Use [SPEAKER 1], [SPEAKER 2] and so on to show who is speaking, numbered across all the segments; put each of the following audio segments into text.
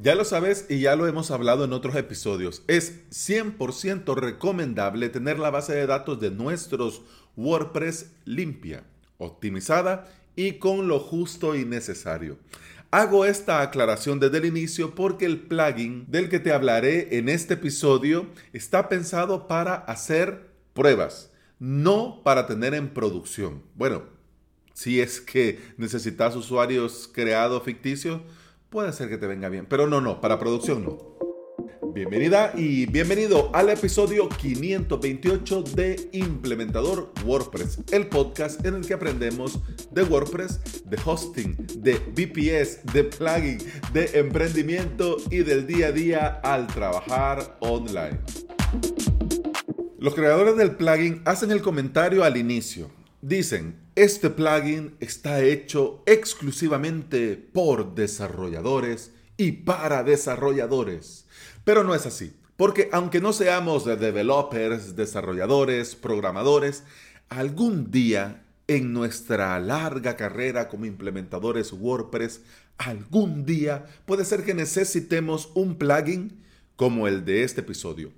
[SPEAKER 1] Ya lo sabes y ya lo hemos hablado en otros episodios. Es 100% recomendable tener la base de datos de nuestros WordPress limpia, optimizada y con lo justo y necesario. Hago esta aclaración desde el inicio porque el plugin del que te hablaré en este episodio está pensado para hacer pruebas, no para tener en producción. Bueno, si es que necesitas usuarios creados ficticios, puede ser que te venga bien, pero no, no, para producción no. Bienvenida y bienvenido al episodio 528 de Implementador WordPress, el podcast en el que aprendemos de WordPress, de hosting, de VPS, de plugin, de emprendimiento y del día a día al trabajar online. Los creadores del plugin hacen el comentario al inicio. Dicen, este plugin está hecho exclusivamente por desarrolladores y para desarrolladores. Pero no es así, porque aunque no seamos developers, desarrolladores, programadores, algún día en nuestra larga carrera como implementadores WordPress, algún día puede ser que necesitemos un plugin como el de este episodio.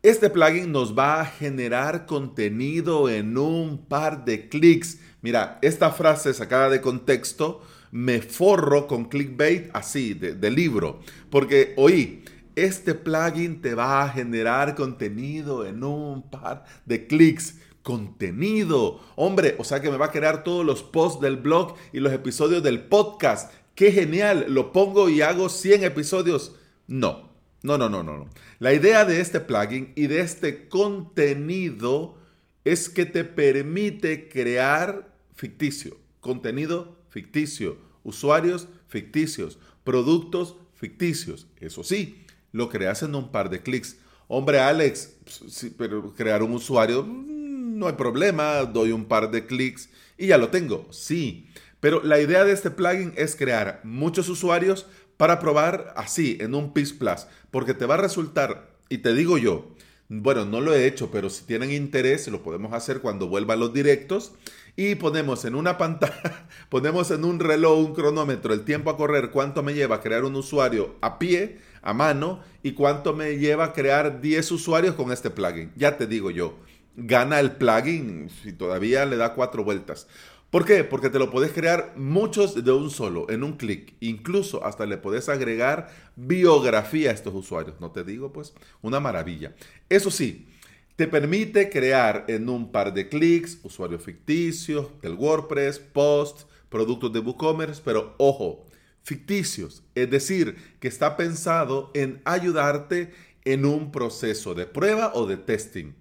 [SPEAKER 1] Este plugin nos va a generar contenido en un par de clics. Mira, esta frase sacada de contexto me forro con clickbait así, de, libro. Porque oí, este plugin te va a generar contenido en un par de clics. Contenido. Hombre, o sea que me va a crear todos los posts del blog y los episodios del podcast. ¡Qué genial! Lo pongo y hago 100 episodios. No, no, no, no, no. La idea de este plugin y de este contenido es que te permite crear ficticio, contenido ficticio, usuarios ficticios, productos ficticios. Eso sí, lo creas en un par de clics. Hombre, Alex, sí, pero crear un usuario mm, no hay problema, doy un par de clics y ya lo tengo. Sí, pero la idea de este plugin es crear muchos usuarios para probar así, en un PIS Plus, porque te va a resultar, y te digo yo, bueno, no lo he hecho, pero si tienen interés, lo podemos hacer cuando vuelvan los directos. Y ponemos en una pantalla, ponemos en un reloj, un cronómetro, el tiempo a correr, cuánto me lleva crear un usuario a pie, a mano, y cuánto me lleva crear 10 usuarios con este plugin. Ya te digo yo, gana el plugin si todavía le da cuatro vueltas. ¿Por qué? Porque te lo puedes crear muchos de un solo, en un clic. Incluso hasta le puedes agregar biografía a estos usuarios. No te digo, pues, una maravilla. Eso sí, te permite crear en un par de clics usuarios ficticios del WordPress, posts, productos de WooCommerce, pero ojo, ficticios. Es decir, que está pensado en ayudarte en un proceso de prueba o de testing.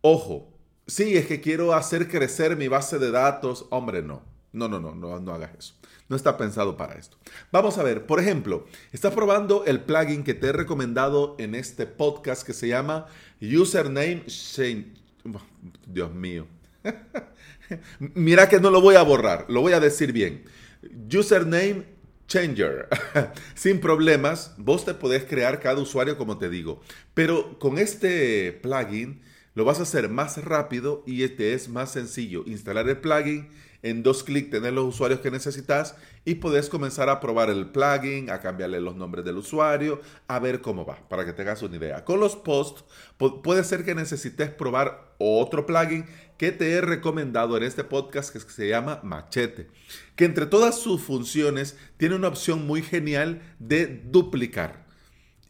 [SPEAKER 1] Ojo, sí, es que quiero hacer crecer mi base de datos. Hombre, no. No, no, no, no, no hagas eso. No está pensado para esto. Vamos a ver, por ejemplo, estás probando el plugin que te he recomendado en este podcast que se llama Username Change. Dios mío. Mira que no lo voy a borrar, lo voy a decir bien. Username Changer. Sin problemas, vos te podés crear cada usuario como te digo. Pero con este plugin lo vas a hacer más rápido y este es más sencillo. Instalar el plugin, en dos clics tener los usuarios que necesitas y puedes comenzar a probar el plugin, a cambiarle los nombres del usuario, a ver cómo va, para que tengas una idea. Con los posts puede ser que necesites probar otro plugin que te he recomendado en este podcast que se llama Machete, que entre todas sus funciones tiene una opción muy genial de duplicar.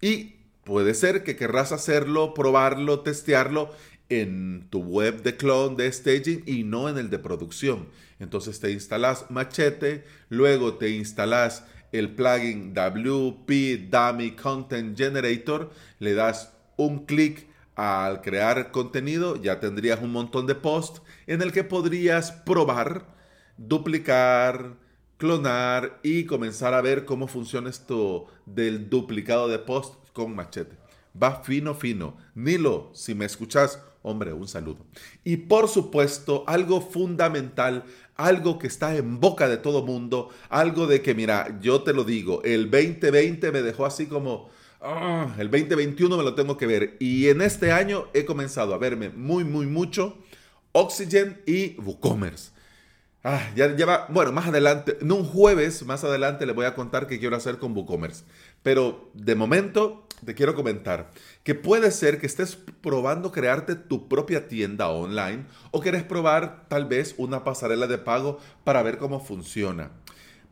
[SPEAKER 1] Y puede ser que querrás hacerlo, probarlo, testearlo en tu web de clone de staging y no en el de producción. Entonces te instalas Machete, luego te instalas el plugin WP Dummy Content Generator, le das un clic al crear contenido, ya tendrías un montón de posts en el que podrías probar, duplicar, clonar y comenzar a ver cómo funciona esto del duplicado de posts con Machete. Va fino, fino. Nilo, si me escuchas, Hombre, un saludo. Y por supuesto, algo fundamental, algo que está en boca de todo mundo, algo de que, mira, yo te lo digo, el 2020 me dejó así como, ah, el 2021 me lo tengo que ver. Y en este año he comenzado a verme muy, muy mucho Oxygen y WooCommerce. Ah, ya, ya va, bueno, más adelante, en un jueves más adelante le voy a contar qué quiero hacer con WooCommerce. Pero de momento te quiero comentar que puede ser que estés probando crearte tu propia tienda online o quieres probar tal vez una pasarela de pago para ver cómo funciona.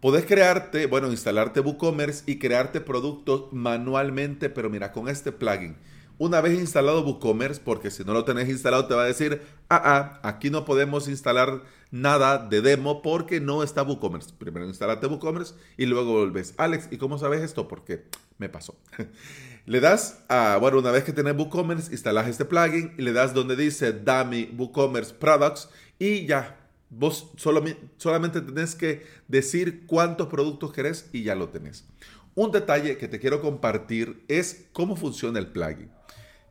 [SPEAKER 1] Puedes crearte, bueno, instalarte WooCommerce y crearte productos manualmente, pero mira, con este plugin. Una vez instalado WooCommerce, porque si no lo tenés instalado te va a decir, ah, ah, aquí no podemos instalar nada de demo porque no está WooCommerce. Primero instalate WooCommerce y luego volvés. Alex, ¿y cómo sabes esto? Porque me pasó. le das a, bueno, una vez que tenés WooCommerce, instalas este plugin y le das donde dice Dummy WooCommerce Products y ya. Vos solo, solamente tenés que decir cuántos productos querés y ya lo tenés. Un detalle que te quiero compartir es cómo funciona el plugin.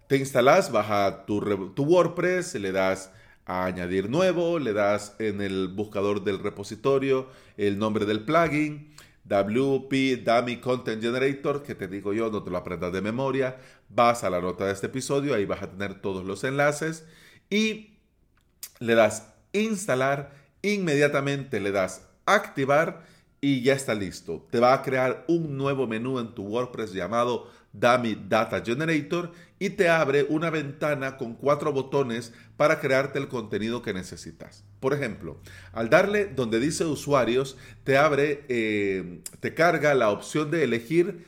[SPEAKER 1] Te instalas, baja tu, tu WordPress, le das a añadir nuevo, le das en el buscador del repositorio el nombre del plugin, WP Dummy Content Generator, que te digo yo, no te lo aprendas de memoria, vas a la nota de este episodio, ahí vas a tener todos los enlaces y le das instalar, inmediatamente le das activar y ya está listo. Te va a crear un nuevo menú en tu WordPress llamado Dummy Data Generator y te abre una ventana con cuatro botones para crearte el contenido que necesitas. Por ejemplo, al darle donde dice usuarios, te abre, eh, te carga la opción de elegir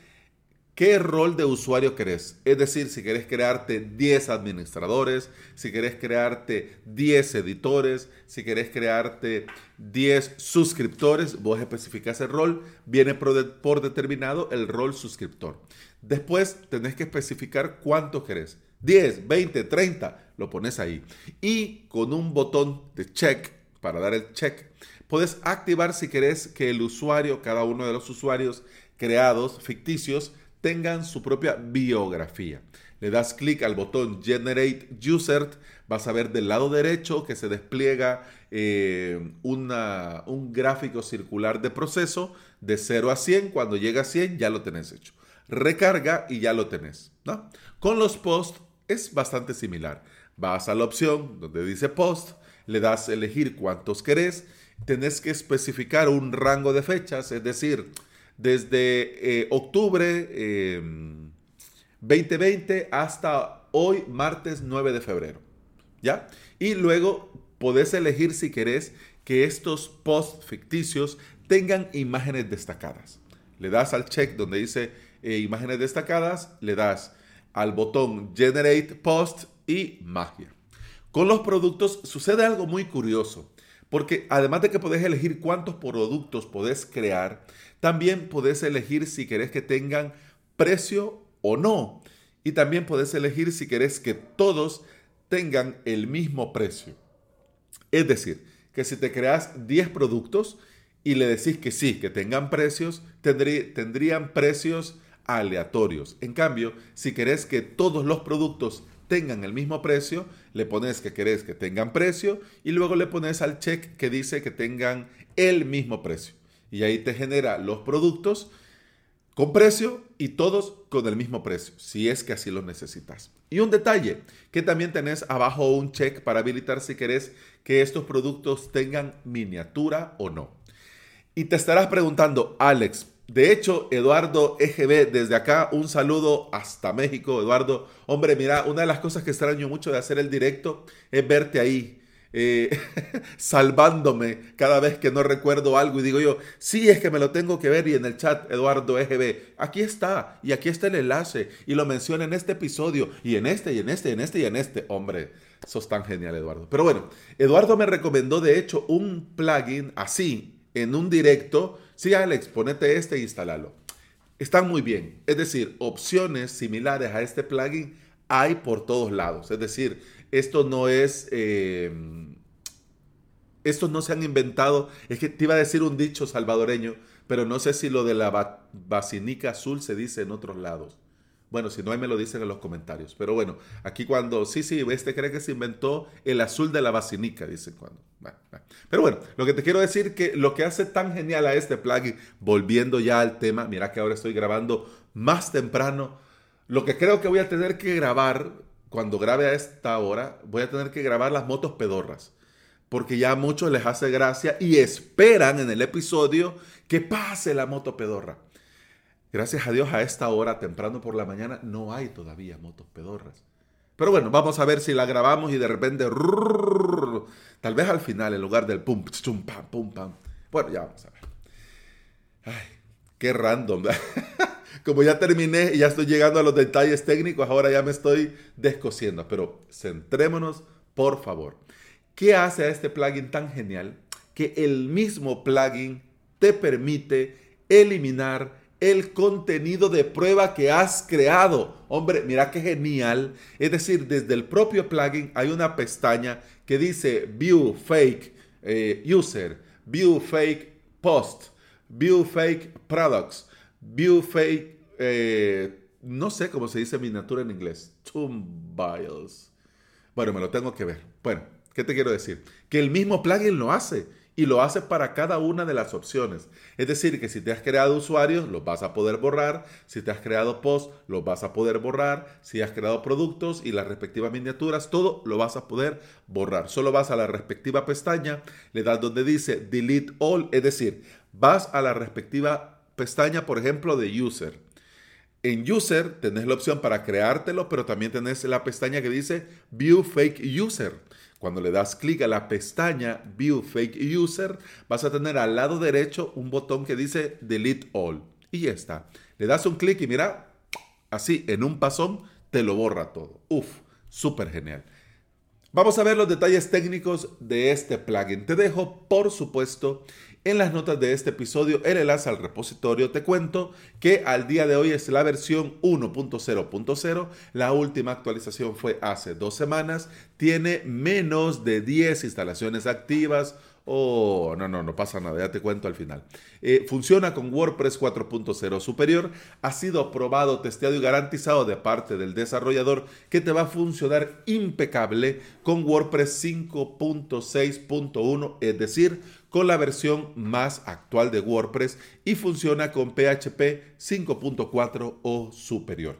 [SPEAKER 1] qué rol de usuario querés. Es decir, si querés crearte 10 administradores, si querés crearte 10 editores, si querés crearte 10 suscriptores, vos especificás el rol, viene por, determinado el rol suscriptor. Después tenés que especificar cuánto querés. 10, 20, 30, lo pones ahí. Y con un botón de check, para dar el check, puedes activar si querés que el usuario, cada uno de los usuarios creados, ficticios, tengan su propia biografía. Le das clic al botón Generate User, vas a ver del lado derecho que se despliega eh, una, un gráfico circular de proceso de 0 a 100. Cuando llega a 100 ya lo tenés hecho. Recarga y ya lo tenés. Con los posts es bastante similar. Vas a la opción donde dice post, le das elegir cuántos querés, tenés que especificar un rango de fechas, es decir, desde eh, octubre 2020 em, hasta hoy, martes 9 de febrero. ¿Ya? Y luego podés elegir si querés que estos posts ficticios tengan imágenes destacadas. Le das al check donde dice eh, imágenes destacadas, le das al botón Generate Post y magia. Con los productos sucede algo muy curioso, porque además de que podés elegir cuántos productos podés crear, también podés elegir si querés que tengan precio o no. Y también podés elegir si querés que todos tengan el mismo precio. Es decir, que si te creas 10 productos y le decís que sí, que tengan precios, tendrían precios aleatorios. En cambio, si querés que todos los productos tengan el mismo precio, le pones que querés que tengan precio y luego le pones al check que dice que tengan el mismo precio y ahí te genera los productos con precio y todos con el mismo precio, si es que así lo necesitas. Y un detalle, que también tenés abajo un check para habilitar si querés que estos productos tengan miniatura o no. Y te estarás preguntando, Alex, de hecho, Eduardo EGB, desde acá, un saludo hasta México, Eduardo. Hombre, mira, una de las cosas que extraño mucho de hacer el directo es verte ahí, eh, salvándome cada vez que no recuerdo algo y digo yo, sí, es que me lo tengo que ver y en el chat, Eduardo EGB, aquí está y aquí está el enlace y lo menciona en este episodio y en este y en este y en este y en este. Hombre, sos tan genial, Eduardo. Pero bueno, Eduardo me recomendó de hecho un plugin así en un directo. Sí, Alex, ponete este e instálalo. Están muy bien. Es decir, opciones similares a este plugin hay por todos lados. Es decir, esto no es... Eh, estos no se han inventado. Es que te iba a decir un dicho salvadoreño, pero no sé si lo de la basinica azul se dice en otros lados. Bueno, si no, ahí me lo dicen en los comentarios. Pero bueno, aquí cuando, sí, sí, este cree que se inventó el azul de la basinica, dicen cuando. Pero bueno, lo que te quiero decir que lo que hace tan genial a este plugin, volviendo ya al tema, mira que ahora estoy grabando más temprano. Lo que creo que voy a tener que grabar cuando grabe a esta hora, voy a tener que grabar las motos pedorras. Porque ya a muchos les hace gracia y esperan en el episodio que pase la moto pedorra. Gracias a Dios a esta hora, temprano por la mañana, no hay todavía motos pedorras. Pero bueno, vamos a ver si la grabamos y de repente, tal vez al final, en lugar del pum, chum, pam, pum, pam. Bueno, ya vamos a ver. Ay, qué random. Como ya terminé y ya estoy llegando a los detalles técnicos, ahora ya me estoy descosiendo. Pero centrémonos, por favor. ¿Qué hace a este plugin tan genial? Que el mismo plugin te permite eliminar el contenido de prueba que has creado. Hombre, mira qué genial. Es decir, desde el propio plugin hay una pestaña que dice View Fake eh, User, View Fake Post, View Fake Products, View Fake, eh, no sé cómo se dice miniatura en inglés, Tumbiles. Bueno, me lo tengo que ver. Bueno, ¿qué te quiero decir? Que el mismo plugin lo hace y lo hace para cada una de las opciones. Es decir, que si te has creado usuarios, los vas a poder borrar. Si te has creado posts, los vas a poder borrar. Si has creado productos y las respectivas miniaturas, todo lo vas a poder borrar. Solo vas a la respectiva pestaña, le das donde dice Delete All, es decir, vas a la respectiva pestaña, por ejemplo, de User. En User tenés la opción para creártelo, pero también tenés la pestaña que dice View Fake User. Cuando le das clic a la pestaña View Fake User, vas a tener al lado derecho un botón que dice Delete All. Y ya está. Le das un clic y mira, así en un pasón te lo borra todo. Uf, súper genial. Vamos a ver los detalles técnicos de este plugin. Te dejo, por supuesto, en las notas de este episodio el enlace al repositorio. Te cuento que al día de hoy es la versión 1.0.0. La última actualización fue hace dos semanas. Tiene menos de 10 instalaciones activas Oh, no, no, no pasa nada, ya te cuento al final. Eh, funciona con WordPress 4.0 superior, ha sido aprobado, testeado y garantizado de parte del desarrollador que te va a funcionar impecable con WordPress 5.6.1, es decir, con la versión más actual de WordPress y funciona con PHP 5.4 o superior.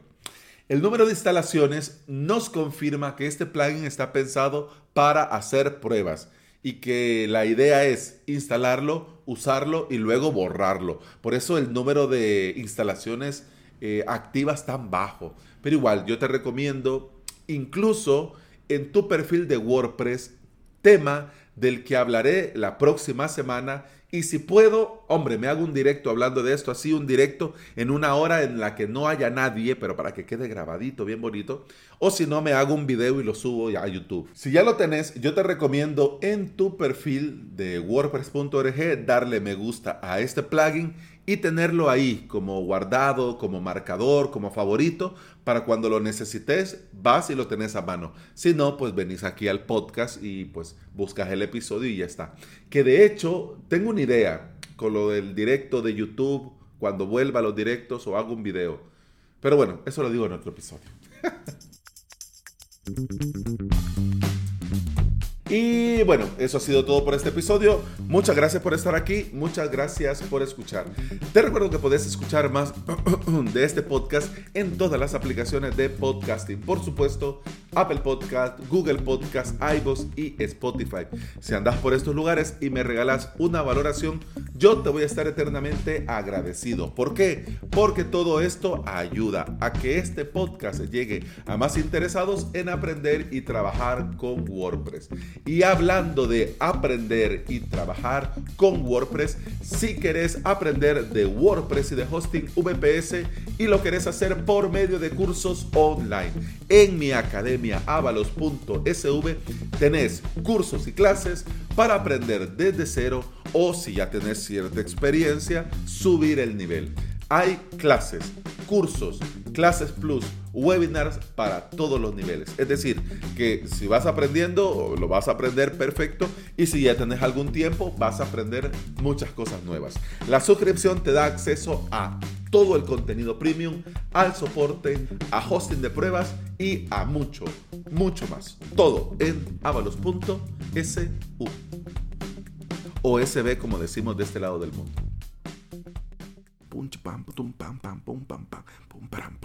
[SPEAKER 1] El número de instalaciones nos confirma que este plugin está pensado para hacer pruebas y que la idea es instalarlo, usarlo y luego borrarlo. Por eso el número de instalaciones eh, activas tan bajo. Pero igual, yo te recomiendo incluso en tu perfil de WordPress, tema del que hablaré la próxima semana y si puedo, hombre, me hago un directo hablando de esto, así un directo en una hora en la que no haya nadie, pero para que quede grabadito, bien bonito. O si no, me hago un video y lo subo a YouTube. Si ya lo tenés, yo te recomiendo en tu perfil de wordpress.org darle me gusta a este plugin y tenerlo ahí como guardado, como marcador, como favorito, para cuando lo necesites, vas y lo tenés a mano. Si no, pues venís aquí al podcast y pues buscas el episodio y ya está. Que de hecho, tengo una idea con lo del directo de YouTube, cuando vuelva a los directos o hago un video. Pero bueno, eso lo digo en otro episodio. Y bueno, eso ha sido todo por este episodio. Muchas gracias por estar aquí. Muchas gracias por escuchar. Te recuerdo que puedes escuchar más de este podcast en todas las aplicaciones de podcasting. Por supuesto, Apple Podcast, Google Podcast, iVoox y Spotify. Si andas por estos lugares y me regalas una valoración, yo te voy a estar eternamente agradecido. ¿Por qué? Porque todo esto ayuda a que este podcast llegue a más interesados en aprender y trabajar con WordPress. Y hablando de aprender y trabajar con WordPress, si querés aprender de WordPress y de hosting VPS y lo querés hacer por medio de cursos online, en mi academia avalos.sv tenés cursos y clases para aprender desde cero o si ya tenés cierta experiencia, subir el nivel. Hay clases, cursos, clases plus, webinars para todos los niveles. Es decir, que si vas aprendiendo, lo vas a aprender perfecto y si ya tenés algún tiempo, vas a aprender muchas cosas nuevas. La suscripción te da acceso a todo el contenido premium, al soporte, a hosting de pruebas y a mucho, mucho más. Todo en avalos.su o SB como decimos de este lado del mundo. Punch pam pum pam pam pum pam pam pum pam